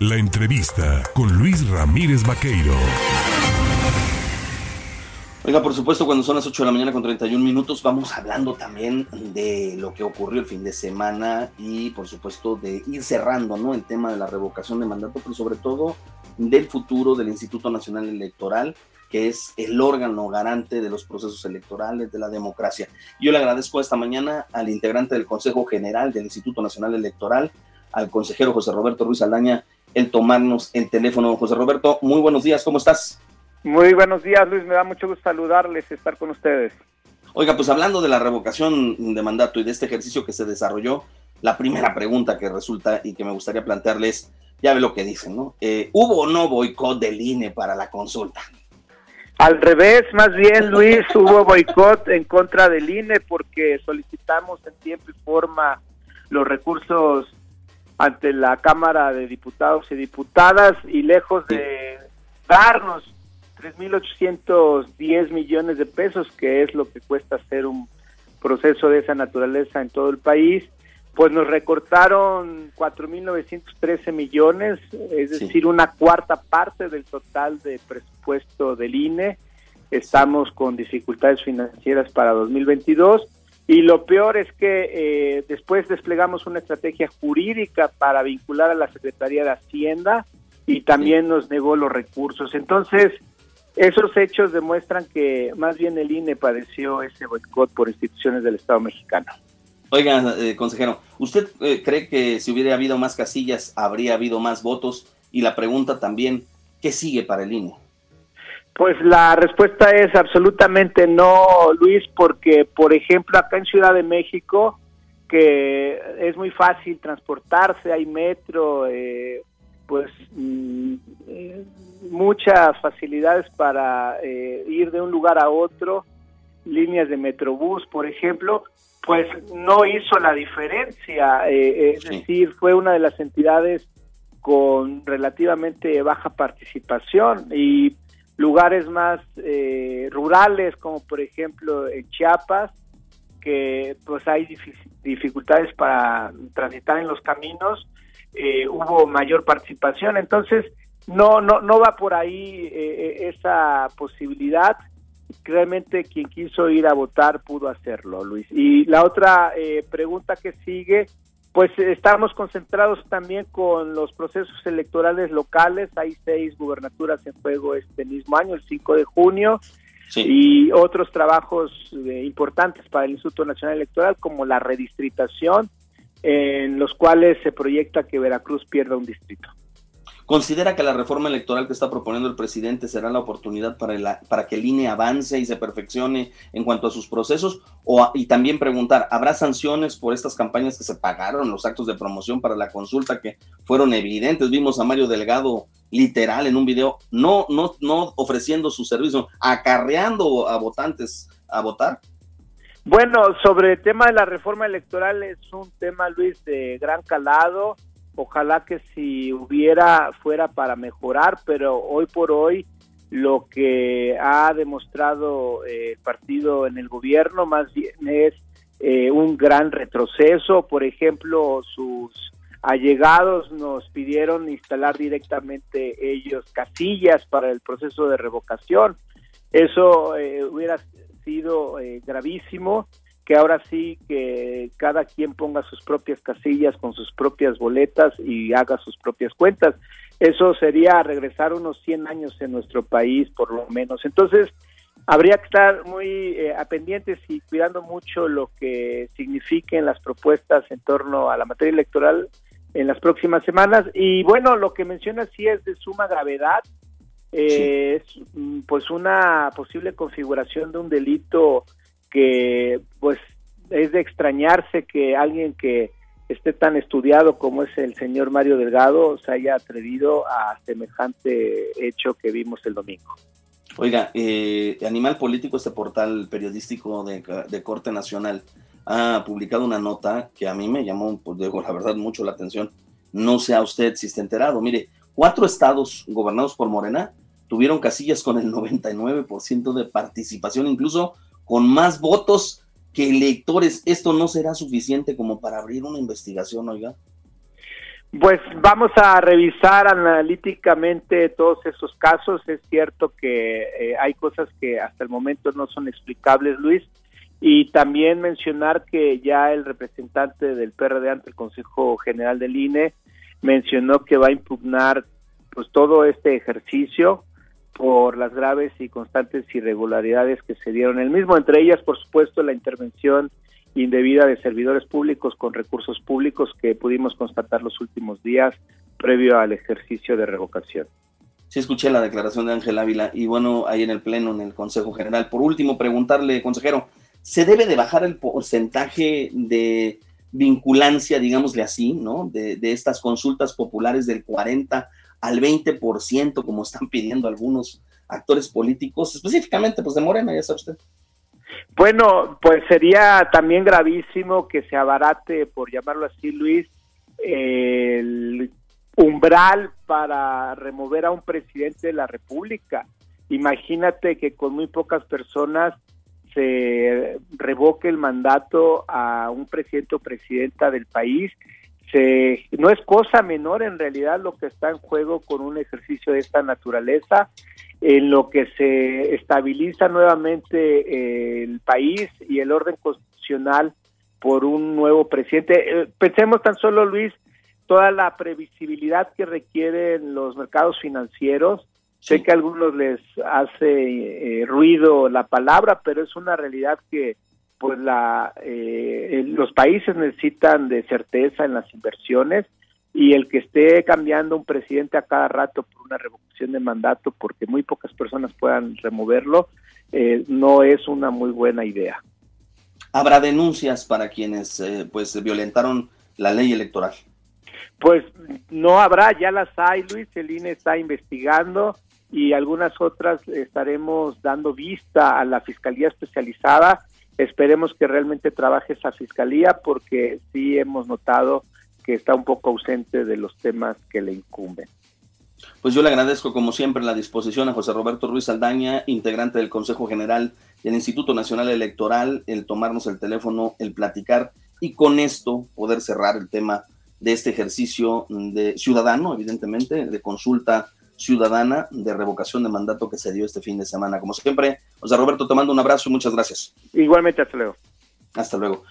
La entrevista con Luis Ramírez Vaqueiro. Oiga, por supuesto, cuando son las 8 de la mañana con 31 minutos, vamos hablando también de lo que ocurrió el fin de semana y, por supuesto, de ir cerrando, ¿no? El tema de la revocación de mandato, pero sobre todo del futuro del Instituto Nacional Electoral, que es el órgano garante de los procesos electorales, de la democracia. Yo le agradezco esta mañana al integrante del Consejo General del Instituto Nacional Electoral, al consejero José Roberto Ruiz Aldaña, el tomarnos el teléfono. José Roberto, muy buenos días, ¿cómo estás? Muy buenos días, Luis, me da mucho gusto saludarles, estar con ustedes. Oiga, pues hablando de la revocación de mandato y de este ejercicio que se desarrolló, la primera pregunta que resulta y que me gustaría plantearles, ya ve lo que dicen, ¿no? Eh, ¿Hubo o no boicot del INE para la consulta? Al revés, más bien, Luis, hubo boicot en contra del INE porque solicitamos en tiempo y forma los recursos ante la Cámara de Diputados y Diputadas y lejos de darnos 3.810 millones de pesos, que es lo que cuesta hacer un proceso de esa naturaleza en todo el país, pues nos recortaron 4.913 millones, es decir, una cuarta parte del total de presupuesto del INE. Estamos con dificultades financieras para 2022 y lo peor es que eh, después desplegamos una estrategia jurídica para vincular a la Secretaría de Hacienda y también nos negó los recursos. Entonces, esos hechos demuestran que más bien el INE padeció ese boicot por instituciones del Estado mexicano. Oiga, eh, consejero, ¿usted eh, cree que si hubiera habido más casillas habría habido más votos? Y la pregunta también, ¿qué sigue para el INE? Pues la respuesta es absolutamente no, Luis, porque, por ejemplo, acá en Ciudad de México, que es muy fácil transportarse, hay metro, eh, pues mm, eh, muchas facilidades para eh, ir de un lugar a otro, líneas de metrobús, por ejemplo, pues no hizo la diferencia, es decir, fue una de las entidades con relativamente baja participación y lugares más eh, rurales, como por ejemplo en Chiapas, que pues hay dificultades para transitar en los caminos, eh, hubo mayor participación, entonces no no no va por ahí eh, esa posibilidad. Realmente quien quiso ir a votar pudo hacerlo, Luis. Y la otra pregunta que sigue pues estamos concentrados también con los procesos electorales locales. Hay seis gubernaturas en juego este mismo año, el 5 de junio, y otros trabajos eh, importantes para el Instituto Nacional Electoral, como la redistritación, en los cuales se proyecta que Veracruz pierda un distrito. ¿Considera que la reforma electoral que está proponiendo el presidente será la oportunidad para, para que el INE avance y se perfeccione en cuanto a sus procesos? O, y también preguntar, ¿habrá sanciones por estas campañas que se pagaron, los actos de promoción para la consulta que fueron evidentes? Vimos a Mario Delgado literal en un video, no, no, no ofreciendo su servicio, acarreando a votantes a votar. Bueno, sobre el tema de la reforma electoral es un tema, Luis, de gran calado ojalá que si hubiera fuera para mejorar, pero hoy por hoy lo que ha demostrado eh, el partido en el gobierno más bien es eh, un gran retroceso. Por ejemplo, sus allegados nos pidieron instalar directamente ellos casillas para el proceso de revocación. Eso eh, hubiera sido gravísimo que ahora sí que cada quien ponga sus propias casillas con sus propias boletas y haga sus propias cuentas. Eso sería regresar unos 100 años en nuestro país, por lo menos. Entonces, habría que estar muy eh, a pendientes y cuidando mucho lo que signifiquen las propuestas en torno a la materia electoral en las próximas semanas. Y bueno, lo que menciona sí es de suma gravedad. Eh, es mm, pues una posible configuración de un delito que pues es de extrañarse que alguien que esté tan estudiado como es el señor Mario Delgado se haya atrevido a semejante hecho que vimos el domingo. Oiga, eh, Animal Político, este portal periodístico de, corte nacional, ha publicado una nota que a mí me llamó, pues digo, la verdad, mucho la atención. No sé a usted si está enterado. Mire, cuatro estados gobernados por Morena tuvieron casillas con el 99% de participación, incluso con más votos que electores, ¿esto no será suficiente como para abrir una investigación, oiga? Pues vamos a revisar analíticamente todos esos casos. Es cierto que eh, hay cosas que hasta el momento no son explicables, Luis. Y también mencionar que ya el representante del PRD ante el Consejo General del INE mencionó que va a impugnar pues todo este ejercicio por las graves y constantes irregularidades que se dieron el mismo, entre ellas, por supuesto, la intervención indebida de servidores públicos con recursos públicos que pudimos constatar los últimos días previo al ejercicio de revocación. Sí, escuché la declaración de Ángel Ávila y bueno, ahí en el Pleno, en el Consejo General. Por último, preguntarle, consejero, ¿se debe de bajar el porcentaje de vinculancia, digámosle así, ¿no? De, de estas consultas populares del 40 al 20%, como están pidiendo algunos actores políticos, específicamente pues de Morena, ya sabe usted. Bueno, pues sería también gravísimo que se abarate, por llamarlo así, Luis, el umbral para remover a un presidente de la República. Imagínate que con muy pocas personas se revoque el mandato a un presidente o presidenta del país se, no es cosa menor en realidad lo que está en juego con un ejercicio de esta naturaleza, en lo que se estabiliza nuevamente eh, el país y el orden constitucional por un nuevo presidente. Eh, pensemos tan solo, Luis, toda la previsibilidad que requieren los mercados financieros. Sé que a algunos les hace eh, ruido la palabra, pero es una realidad que pues la, eh, los países necesitan de certeza en las inversiones y el que esté cambiando un presidente a cada rato por una revocación de mandato porque muy pocas personas puedan removerlo eh, no es una muy buena idea. ¿Habrá denuncias para quienes eh, pues violentaron la ley electoral? Pues no habrá, ya las hay, Luis, el INE está investigando y algunas otras estaremos dando vista a la Fiscalía Especializada Esperemos que realmente trabaje esa fiscalía porque sí hemos notado que está un poco ausente de los temas que le incumben. Pues yo le agradezco como siempre la disposición a José Roberto Ruiz Aldaña, integrante del Consejo General del Instituto Nacional Electoral, el tomarnos el teléfono, el platicar y con esto poder cerrar el tema de este ejercicio de ciudadano, evidentemente, de consulta ciudadana de revocación de mandato que se dio este fin de semana. Como siempre, José Roberto, te mando un abrazo y muchas gracias. Igualmente, hasta luego. Hasta luego.